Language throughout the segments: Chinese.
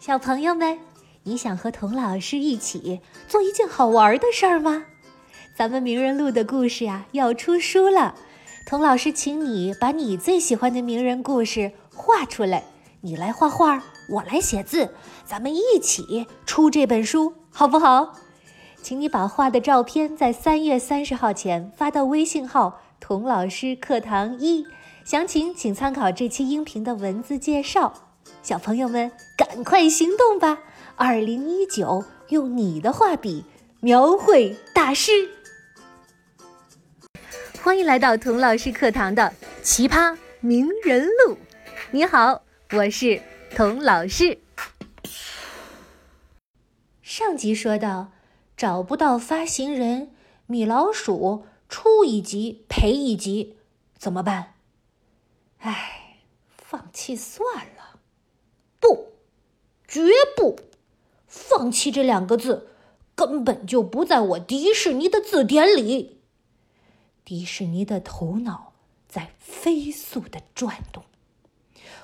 小朋友们，你想和童老师一起做一件好玩的事儿吗？咱们名人录的故事呀要出书了，童老师请你把你最喜欢的名人故事画出来，你来画画，我来写字，咱们一起出这本书，好不好？请你把画的照片在三月三十号前发到微信号“童老师课堂一”，详情请参考这期音频的文字介绍。小朋友们，赶快行动吧！二零一九，用你的画笔描绘大师。欢迎来到童老师课堂的奇葩名人录。你好，我是童老师。上集说到，找不到发行人，米老鼠出一集赔一集，怎么办？唉，放弃算了。不，绝不！放弃这两个字根本就不在我迪士尼的字典里。迪士尼的头脑在飞速的转动，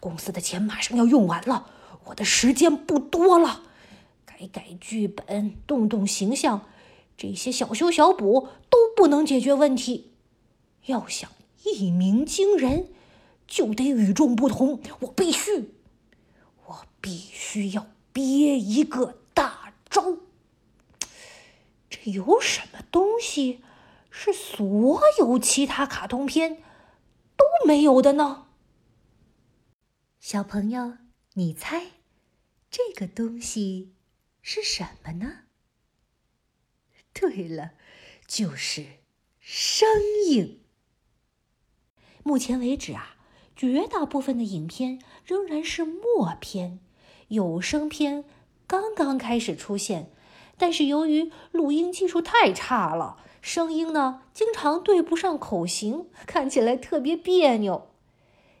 公司的钱马上要用完了，我的时间不多了。改改剧本，动动形象，这些小修小补都不能解决问题。要想一鸣惊人，就得与众不同。我必须。我必须要憋一个大招。这有什么东西是所有其他卡通片都没有的呢？小朋友，你猜这个东西是什么呢？对了，就是声音。目前为止啊。绝大部分的影片仍然是默片，有声片刚刚开始出现，但是由于录音技术太差了，声音呢经常对不上口型，看起来特别别扭。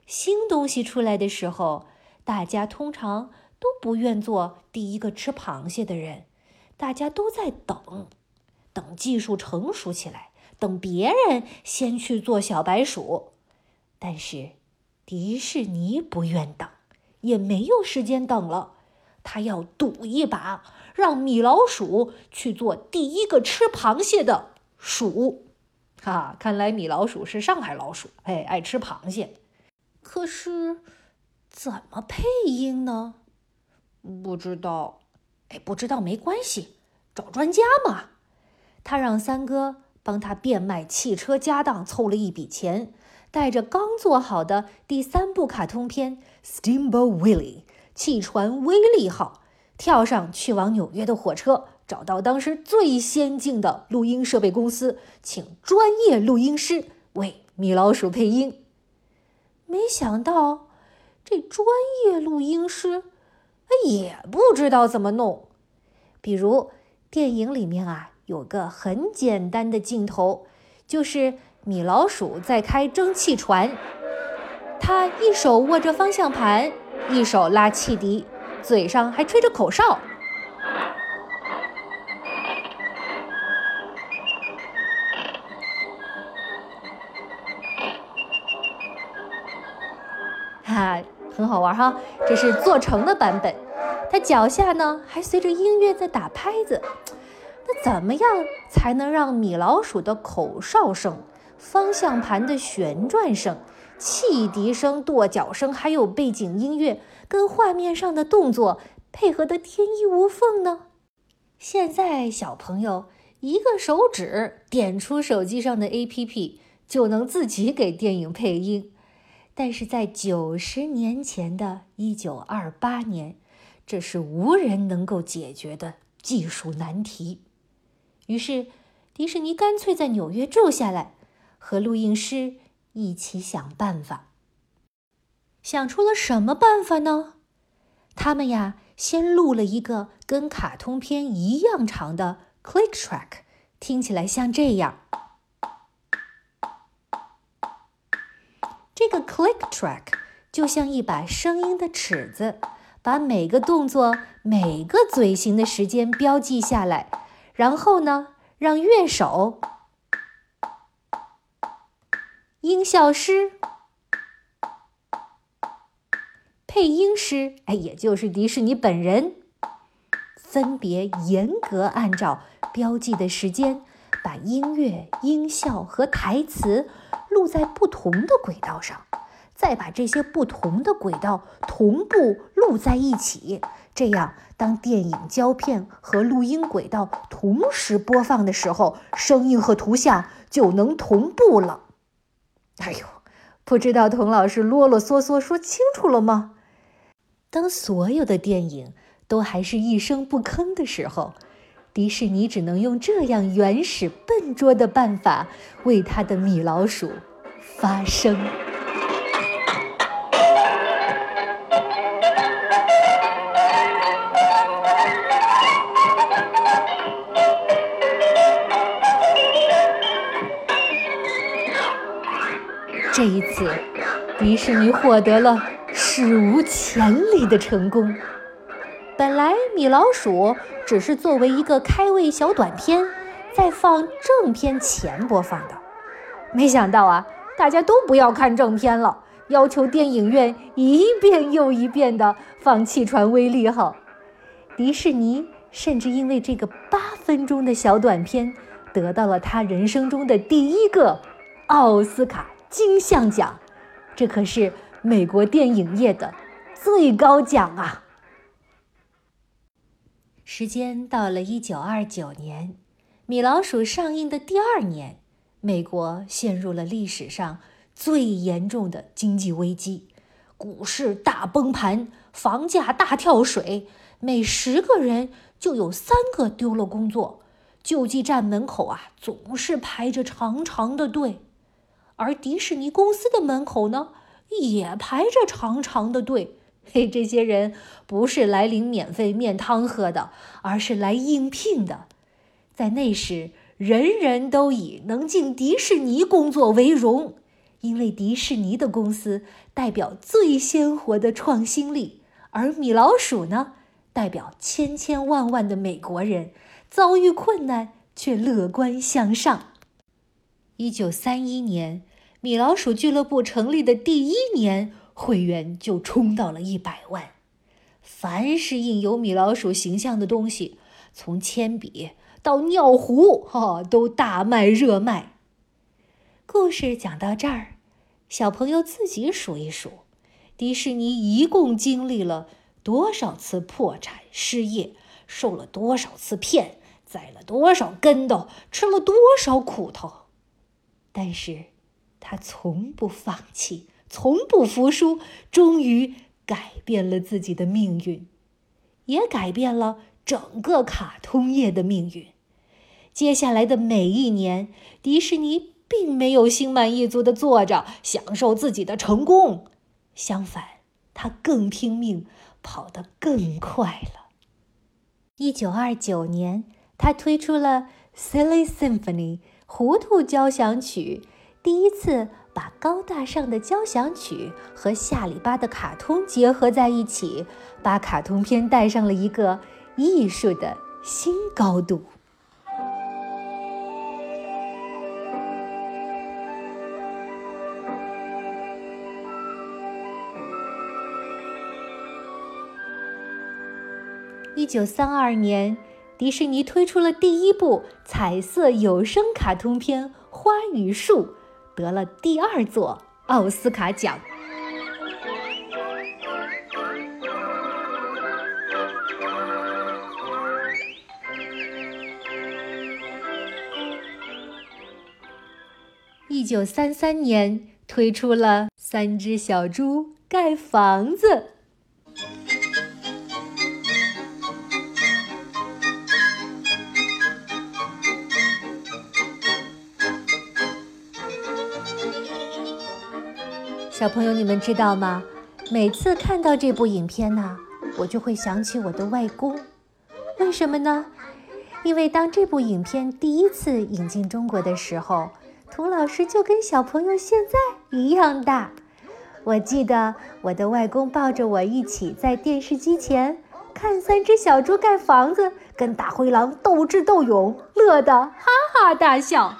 新东西出来的时候，大家通常都不愿做第一个吃螃蟹的人，大家都在等，等技术成熟起来，等别人先去做小白鼠，但是。迪士尼不愿等，也没有时间等了。他要赌一把，让米老鼠去做第一个吃螃蟹的鼠。哈，看来米老鼠是上海老鼠，哎，爱吃螃蟹。可是怎么配音呢？不知道。哎，不知道没关系，找专家嘛。他让三哥帮他变卖汽车家当，凑了一笔钱。带着刚做好的第三部卡通片《Steamboat Willie》汽船威利号，跳上去往纽约的火车，找到当时最先进的录音设备公司，请专业录音师为米老鼠配音。没想到，这专业录音师也不知道怎么弄。比如电影里面啊，有个很简单的镜头，就是。米老鼠在开蒸汽船，他一手握着方向盘，一手拉汽笛，嘴上还吹着口哨。哈，很好玩哈！这是做成的版本。他脚下呢，还随着音乐在打拍子。那怎么样才能让米老鼠的口哨声？方向盘的旋转声、汽笛声、跺脚声，还有背景音乐，跟画面上的动作配合得天衣无缝呢。现在小朋友一个手指点出手机上的 APP，就能自己给电影配音。但是在九十年前的一九二八年，这是无人能够解决的技术难题。于是，迪士尼干脆在纽约住下来。和录音师一起想办法，想出了什么办法呢？他们呀，先录了一个跟卡通片一样长的 click track，听起来像这样。这个 click track 就像一把声音的尺子，把每个动作、每个嘴型的时间标记下来，然后呢，让乐手。音效师、配音师，哎，也就是迪士尼本人，分别严格按照标记的时间，把音乐、音效和台词录在不同的轨道上，再把这些不同的轨道同步录在一起。这样，当电影胶片和录音轨道同时播放的时候，声音和图像就能同步了。哎呦，不知道童老师啰啰嗦嗦说清楚了吗？当所有的电影都还是一声不吭的时候，迪士尼只能用这样原始笨拙的办法为他的米老鼠发声。这一次，迪士尼获得了史无前例的成功。本来米老鼠只是作为一个开胃小短片，在放正片前播放的，没想到啊，大家都不要看正片了，要求电影院一遍又一遍地放弃传威力号。迪士尼甚至因为这个八分钟的小短片，得到了他人生中的第一个奥斯卡。金像奖，这可是美国电影业的最高奖啊！时间到了一九二九年，《米老鼠》上映的第二年，美国陷入了历史上最严重的经济危机，股市大崩盘，房价大跳水，每十个人就有三个丢了工作，救济站门口啊总是排着长长的队。而迪士尼公司的门口呢，也排着长长的队。嘿，这些人不是来领免费面汤喝的，而是来应聘的。在那时，人人都以能进迪士尼工作为荣，因为迪士尼的公司代表最鲜活的创新力，而米老鼠呢，代表千千万万的美国人遭遇困难却乐观向上。一九三一年。米老鼠俱乐部成立的第一年，会员就冲到了一百万。凡是印有米老鼠形象的东西，从铅笔到尿壶，哈，都大卖热卖。故事讲到这儿，小朋友自己数一数，迪士尼一共经历了多少次破产、失业，受了多少次骗，栽了多少跟斗，吃了多少苦头，但是。他从不放弃，从不服输，终于改变了自己的命运，也改变了整个卡通业的命运。接下来的每一年，迪士尼并没有心满意足的坐着享受自己的成功，相反，他更拼命，跑得更快了。一九二九年，他推出了《Silly Symphony》糊涂交响曲。第一次把高大上的交响曲和下里巴的卡通结合在一起，把卡通片带上了一个艺术的新高度。一九三二年，迪士尼推出了第一部彩色有声卡通片《花与树》。得了第二座奥斯卡奖。一九三三年推出了《三只小猪盖房子》。小朋友，你们知道吗？每次看到这部影片呢，我就会想起我的外公。为什么呢？因为当这部影片第一次引进中国的时候，童老师就跟小朋友现在一样大。我记得我的外公抱着我一起在电视机前看三只小猪盖房子，跟大灰狼斗智斗勇，乐得哈哈大笑。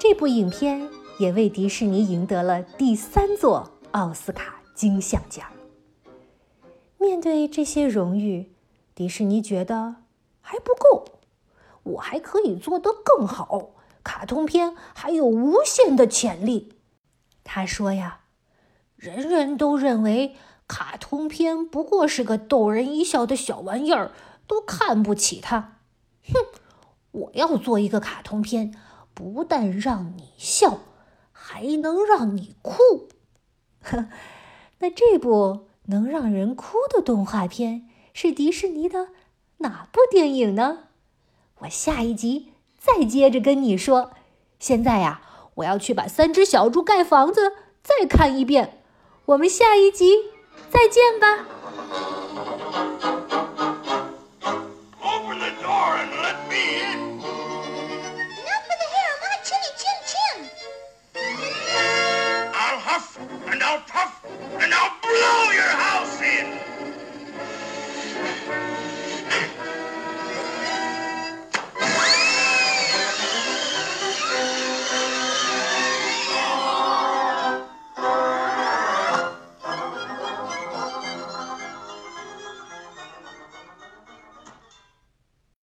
这部影片也为迪士尼赢得了第三座奥斯卡金像奖。面对这些荣誉，迪士尼觉得还不够，我还可以做得更好。卡通片还有无限的潜力。他说呀，人人都认为卡通片不过是个逗人一笑的小玩意儿，都看不起它。哼，我要做一个卡通片，不但让你笑，还能让你哭。呵，那这部能让人哭的动画片是迪士尼的哪部电影呢？我下一集再接着跟你说。现在呀，我要去把三只小猪盖房子再看一遍。我们下一集再见吧。